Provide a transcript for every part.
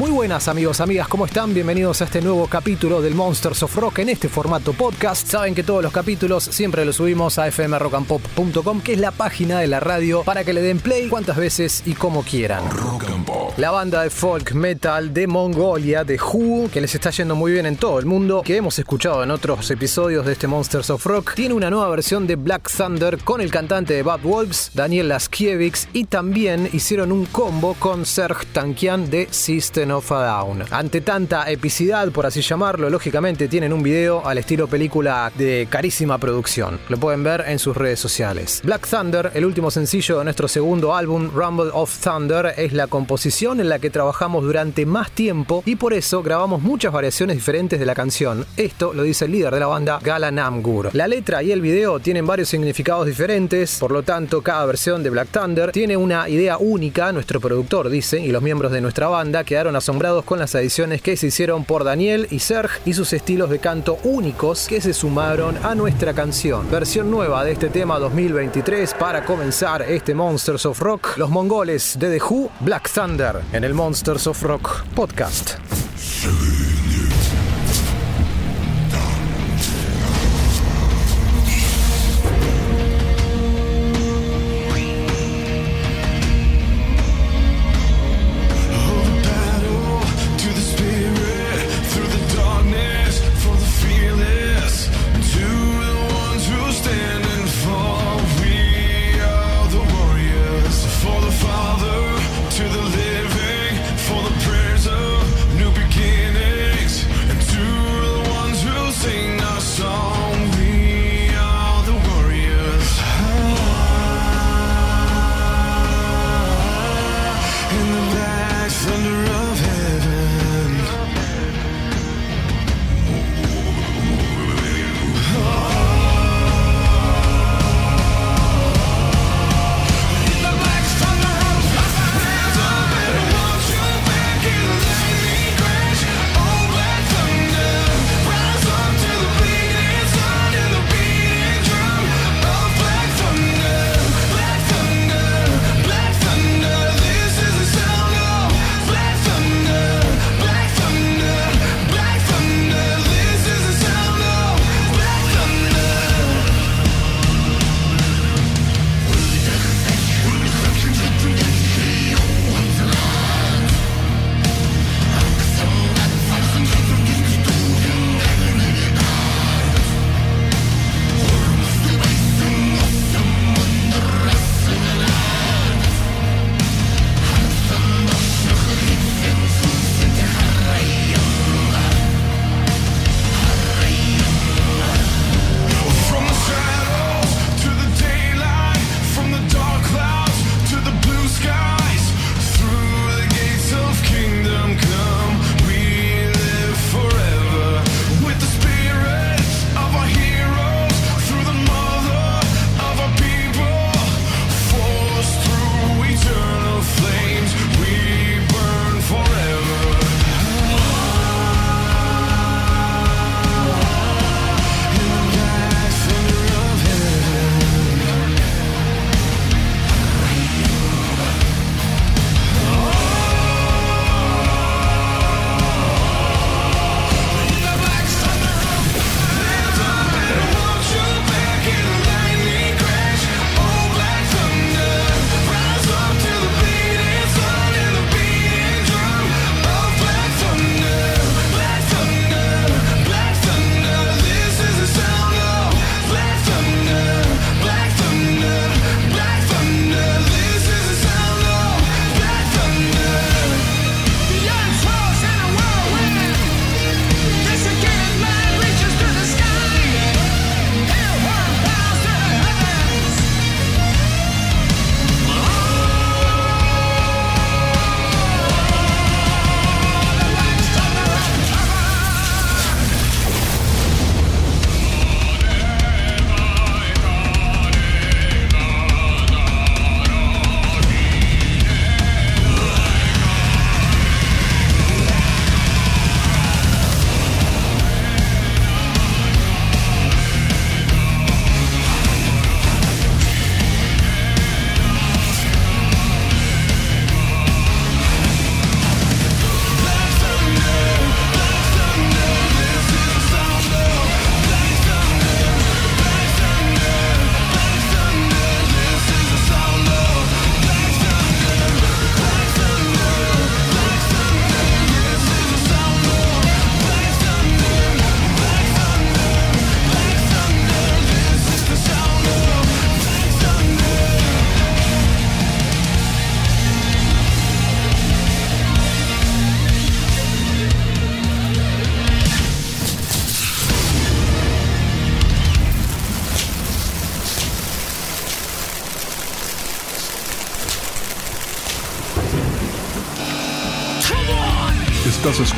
Muy buenas amigos, amigas, ¿cómo están? Bienvenidos a este nuevo capítulo del Monsters of Rock en este formato podcast. Saben que todos los capítulos siempre los subimos a fmrockandpop.com, que es la página de la radio para que le den play cuantas veces y como quieran. Rock and Pop. La banda de folk metal de Mongolia, de Who, que les está yendo muy bien en todo el mundo, que hemos escuchado en otros episodios de este Monsters of Rock, tiene una nueva versión de Black Thunder con el cantante de Bad Wolves, Daniel Laskiewicz, y también hicieron un combo con Serge Tankian de System a. Ante tanta epicidad, por así llamarlo, lógicamente tienen un video al estilo película de carísima producción. Lo pueden ver en sus redes sociales. Black Thunder, el último sencillo de nuestro segundo álbum, Rumble of Thunder, es la composición en la que trabajamos durante más tiempo y por eso grabamos muchas variaciones diferentes de la canción. Esto lo dice el líder de la banda, Gala Namgur. La letra y el video tienen varios significados diferentes, por lo tanto cada versión de Black Thunder tiene una idea única, nuestro productor dice, y los miembros de nuestra banda quedaron asombrados con las ediciones que se hicieron por Daniel y Serge y sus estilos de canto únicos que se sumaron a nuestra canción. Versión nueva de este tema 2023 para comenzar este Monsters of Rock, los mongoles de The Who, Black Thunder, en el Monsters of Rock podcast.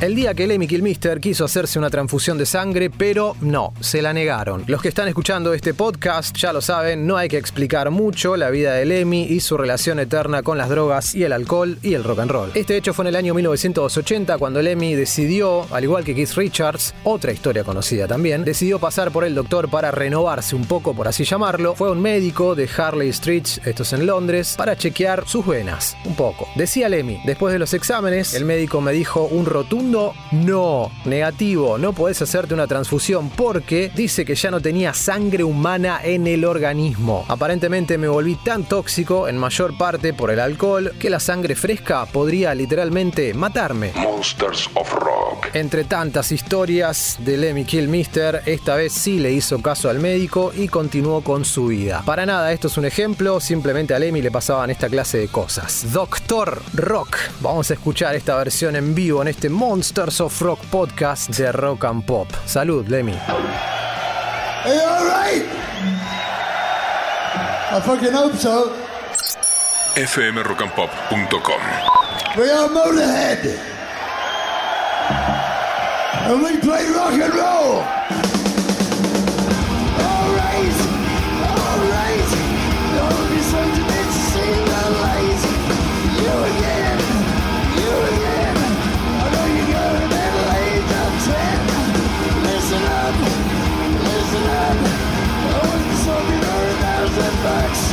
El día que Lemmy Kilmister quiso hacerse una transfusión de sangre, pero no, se la negaron. Los que están escuchando este podcast ya lo saben, no hay que explicar mucho la vida de Lemmy y su relación eterna con las drogas y el alcohol y el rock and roll. Este hecho fue en el año 1980 cuando Lemmy decidió, al igual que Keith Richards, otra historia conocida también, decidió pasar por el doctor para renovarse un poco, por así llamarlo. Fue un médico de Harley Street, esto es en Londres, para chequear sus venas, un poco. Decía Lemmy, después de los exámenes, el médico me dijo un rotundo no, negativo, no podés hacerte una transfusión porque dice que ya no tenía sangre humana en el organismo. Aparentemente me volví tan tóxico, en mayor parte por el alcohol, que la sangre fresca podría literalmente matarme. Monsters of Rock. Entre tantas historias de Lemmy Kilmister, esta vez sí le hizo caso al médico y continuó con su vida. Para nada, esto es un ejemplo, simplemente a Lemmy le pasaban esta clase de cosas. Doctor Rock. Vamos a escuchar esta versión en vivo en este Monsters of Rock podcast de Rock and Pop. Salud, Lemmy. Are you alright? I fucking hope so. fmrockandpop.com. We are Motorhead. And we play rock and roll. Alright, alright. Don't be so. You again, you again. I know you. Listen up, listen up. I thousand bucks.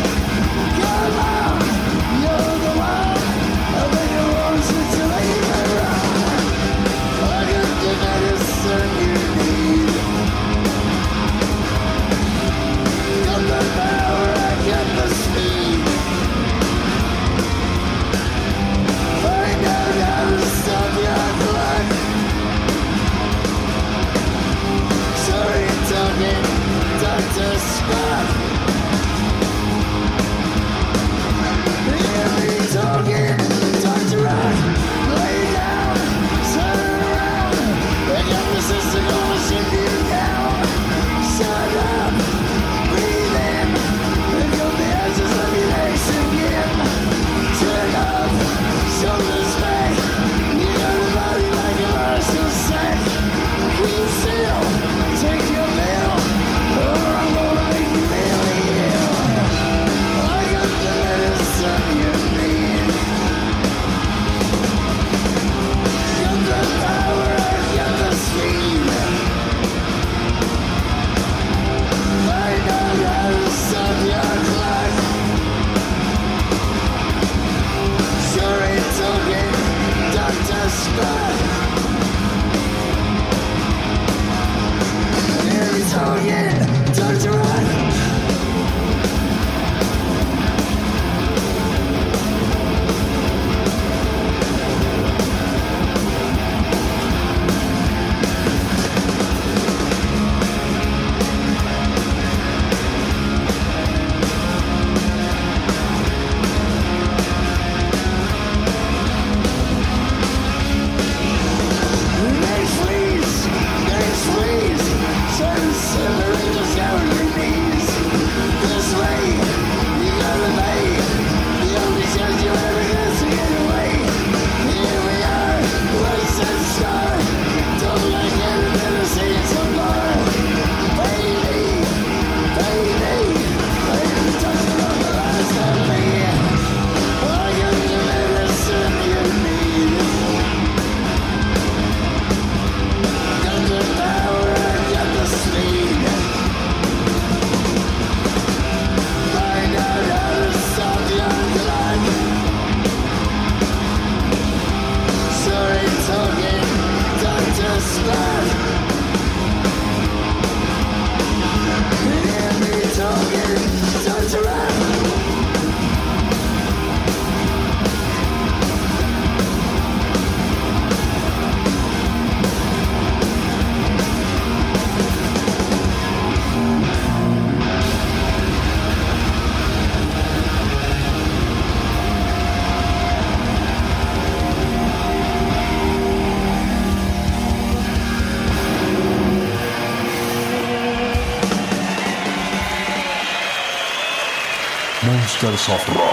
Monsters of Rock.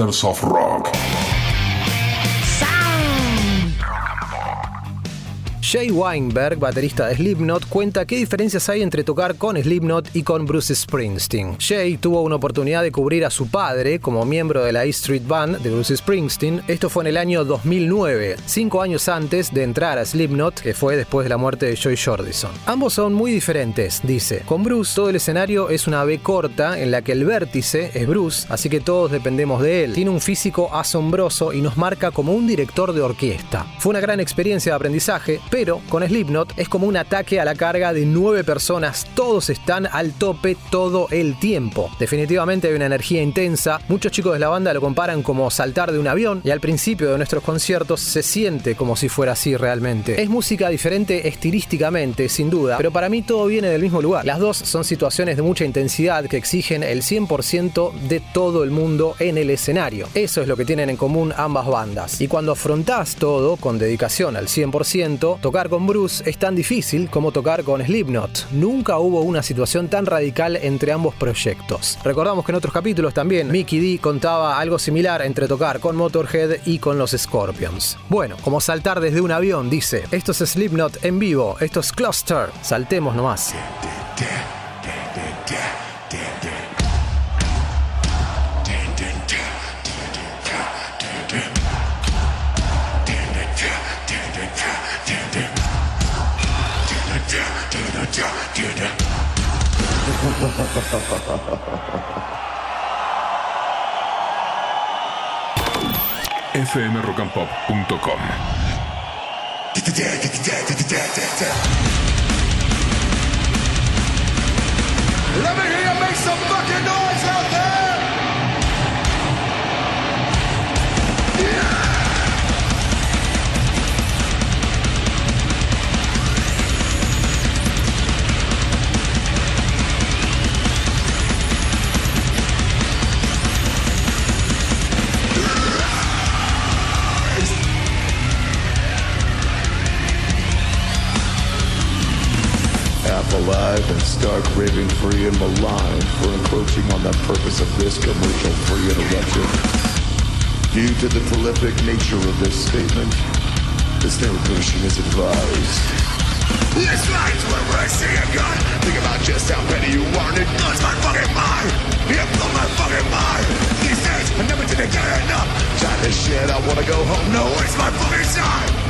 Monsters of Rock. Weinberg, baterista de Slipknot, cuenta qué diferencias hay entre tocar con Slipknot y con Bruce Springsteen. Jay tuvo una oportunidad de cubrir a su padre como miembro de la E Street Band de Bruce Springsteen. Esto fue en el año 2009, cinco años antes de entrar a Slipknot, que fue después de la muerte de Joy Jordison. Ambos son muy diferentes, dice. Con Bruce todo el escenario es una B corta en la que el vértice es Bruce, así que todos dependemos de él. Tiene un físico asombroso y nos marca como un director de orquesta. Fue una gran experiencia de aprendizaje, pero con Slipknot es como un ataque a la carga de nueve personas. Todos están al tope todo el tiempo. Definitivamente hay una energía intensa. Muchos chicos de la banda lo comparan como saltar de un avión y al principio de nuestros conciertos se siente como si fuera así realmente. Es música diferente estilísticamente, sin duda, pero para mí todo viene del mismo lugar. Las dos son situaciones de mucha intensidad que exigen el 100% de todo el mundo en el escenario. Eso es lo que tienen en común ambas bandas. Y cuando afrontás todo con dedicación al 100%, tocar con Bruce es tan difícil como tocar con Slipknot. Nunca hubo una situación tan radical entre ambos proyectos. Recordamos que en otros capítulos también Mickey D contaba algo similar entre tocar con Motorhead y con los Scorpions. Bueno, como saltar desde un avión, dice. Esto es Slipknot en vivo, esto es Cluster. Saltemos nomás. fmrockandpop.com Let me hear you make some fucking noise out there! Alive and stark raving free and maligned for encroaching on the purpose of this commercial free interruption. Due to the prolific nature of this statement, this narration is advised. This life's where we're seeing gun. Think about just how petty you want it. Blows my fucking mind. It blew my fucking mind. These days, I never did get enough. Try this shit, I wanna go home. No, waste my fucking time.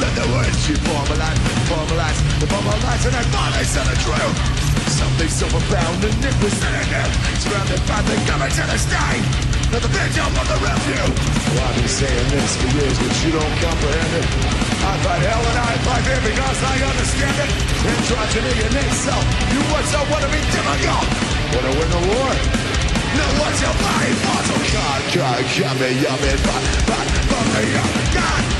I read the words she formalized, the formalized, and I finally said the truth. Something so profound and there, surrounded by the government and the state. Not the victim of the refuge. Well, I've been saying this for years, but you don't comprehend it. I fight hell and I fight fear because I understand it. Androgyny and itself, you words don't want to be difficult. Wanna win the war? No one's your body for so God, God, fuck, fuck, fuck me up. God,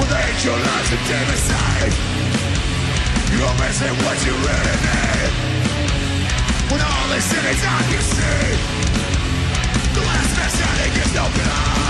With angel eyes and demon sight. You're missing what you really need. When all is said and done, you see. The last man standing is no blood.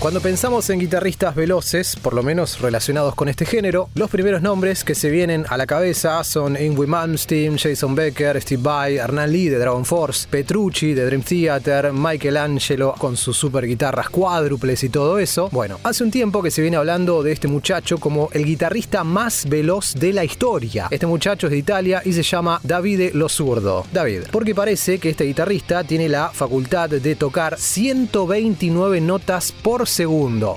Cuando pensamos en guitarristas veloces, por lo menos relacionados con este género, los primeros nombres que se vienen a la cabeza son Ingrid Malmsteen, Jason Becker, Steve Vai, Hernán Lee de Dragon Force, Petrucci de Dream Theater, Michelangelo con sus super guitarras cuádruples y todo eso. Bueno, hace un tiempo que se viene hablando de este muchacho como el guitarrista más veloz de la historia. Este muchacho es de Italia y se llama Davide Lo Zurdo. David, porque parece que este guitarrista tiene la facultad de tocar 129 notas por.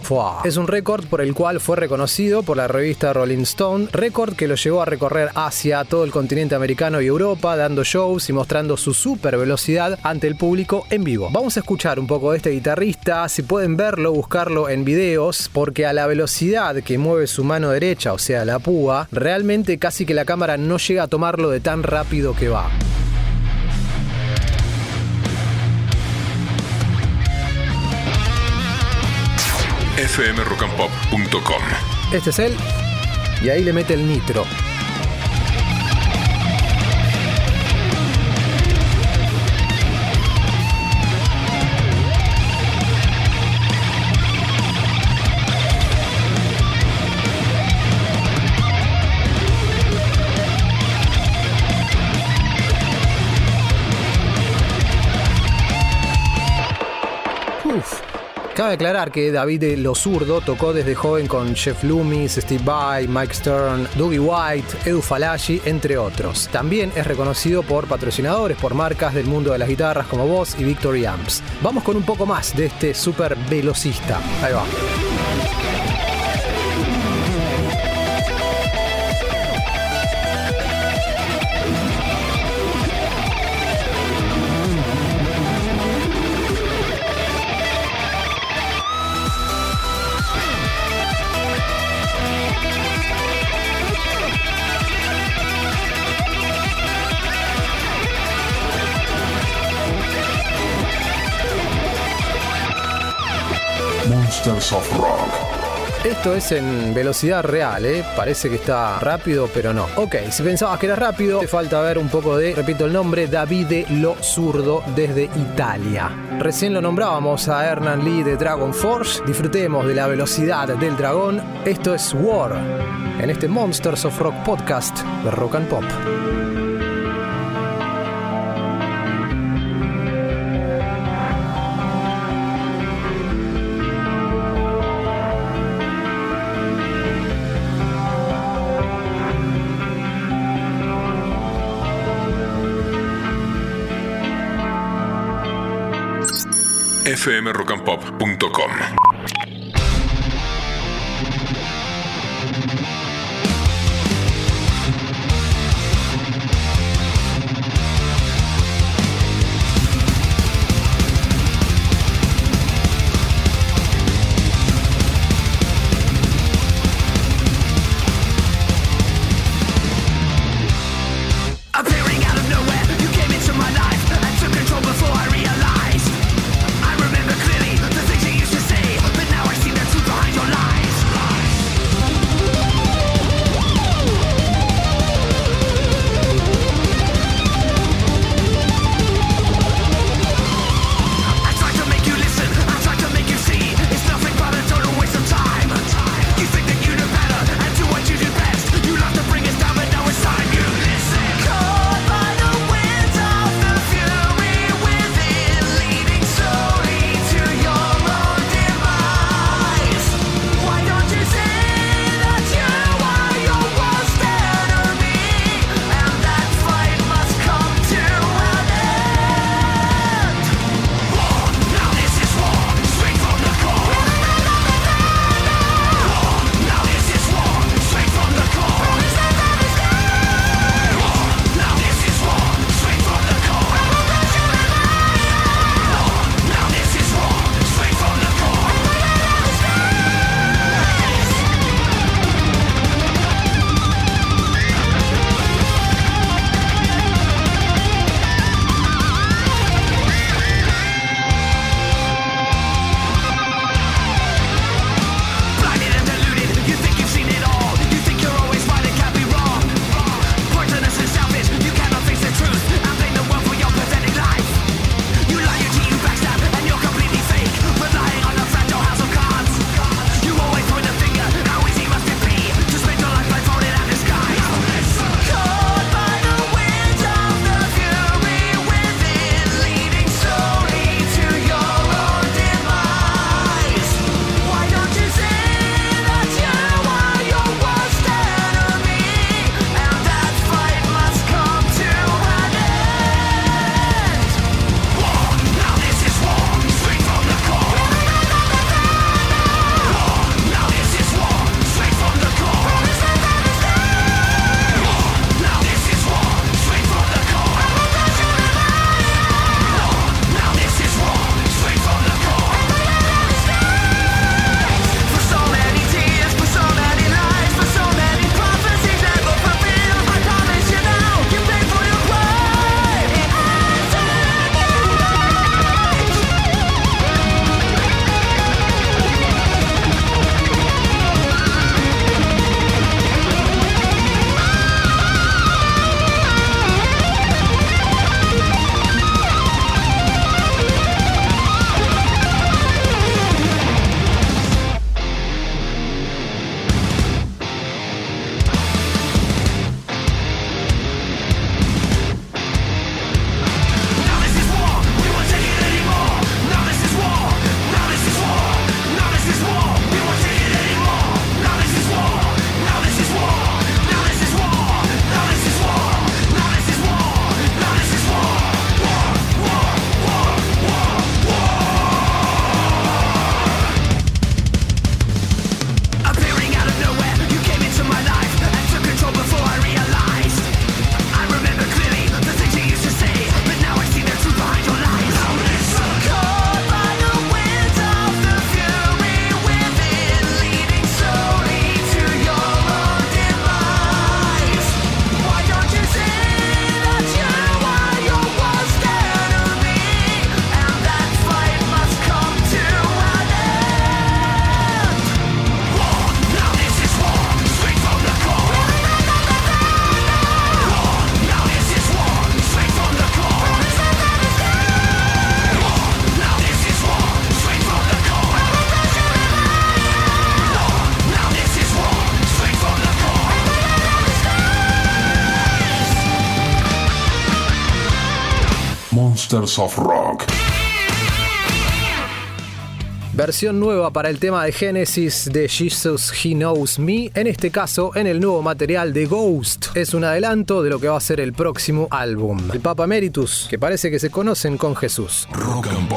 Fua. Es un récord por el cual fue reconocido por la revista Rolling Stone, récord que lo llevó a recorrer Asia, todo el continente americano y Europa, dando shows y mostrando su super velocidad ante el público en vivo. Vamos a escuchar un poco de este guitarrista, si pueden verlo, buscarlo en videos, porque a la velocidad que mueve su mano derecha, o sea, la púa, realmente casi que la cámara no llega a tomarlo de tan rápido que va. fmrockandpop.com Este es él. Y ahí le mete el nitro. Cabe aclarar que David Lo Zurdo tocó desde joven con Jeff Loomis, Steve Vai, Mike Stern, Dougie White, Edu Falagi, entre otros. También es reconocido por patrocinadores, por marcas del mundo de las guitarras como Boss y Victory Amps. Vamos con un poco más de este super velocista. Ahí va. Esto es en velocidad real, ¿eh? Parece que está rápido, pero no. Ok, si pensabas que era rápido, te falta ver un poco de, repito el nombre, Davide Lo Zurdo desde Italia. Recién lo nombrábamos a Hernán Lee de Dragon Force. Disfrutemos de la velocidad del dragón. Esto es War, en este Monsters of Rock podcast de Rock and Pop. fmrockandpop.com Versión nueva para el tema de Génesis de Jesus He Knows Me, en este caso en el nuevo material de Ghost. Es un adelanto de lo que va a ser el próximo álbum. El Papa Emeritus, que parece que se conocen con Jesús. Rock and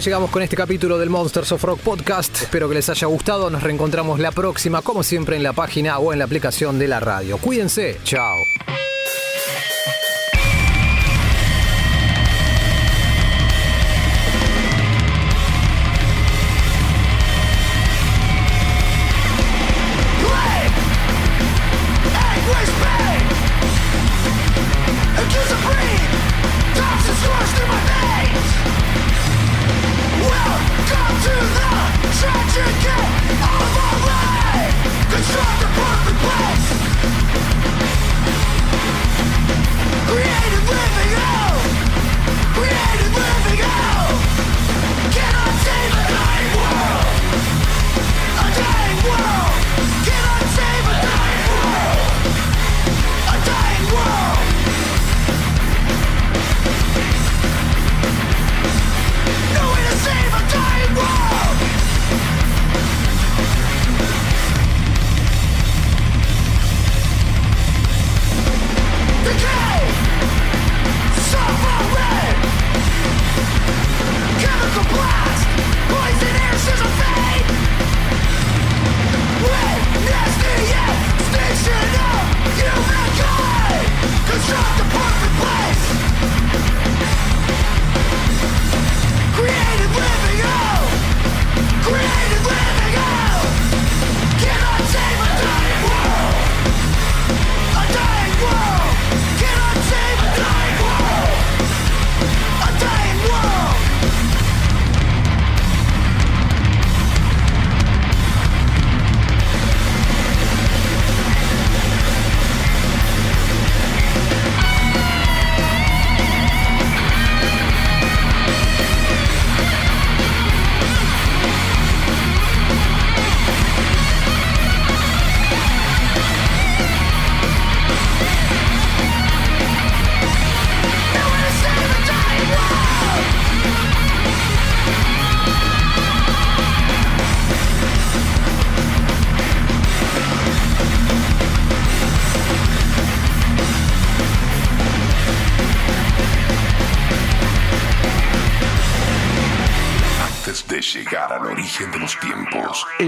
llegamos con este capítulo del Monsters of Rock Podcast. Espero que les haya gustado. Nos reencontramos la próxima, como siempre, en la página o en la aplicación de la radio. Cuídense. Chao.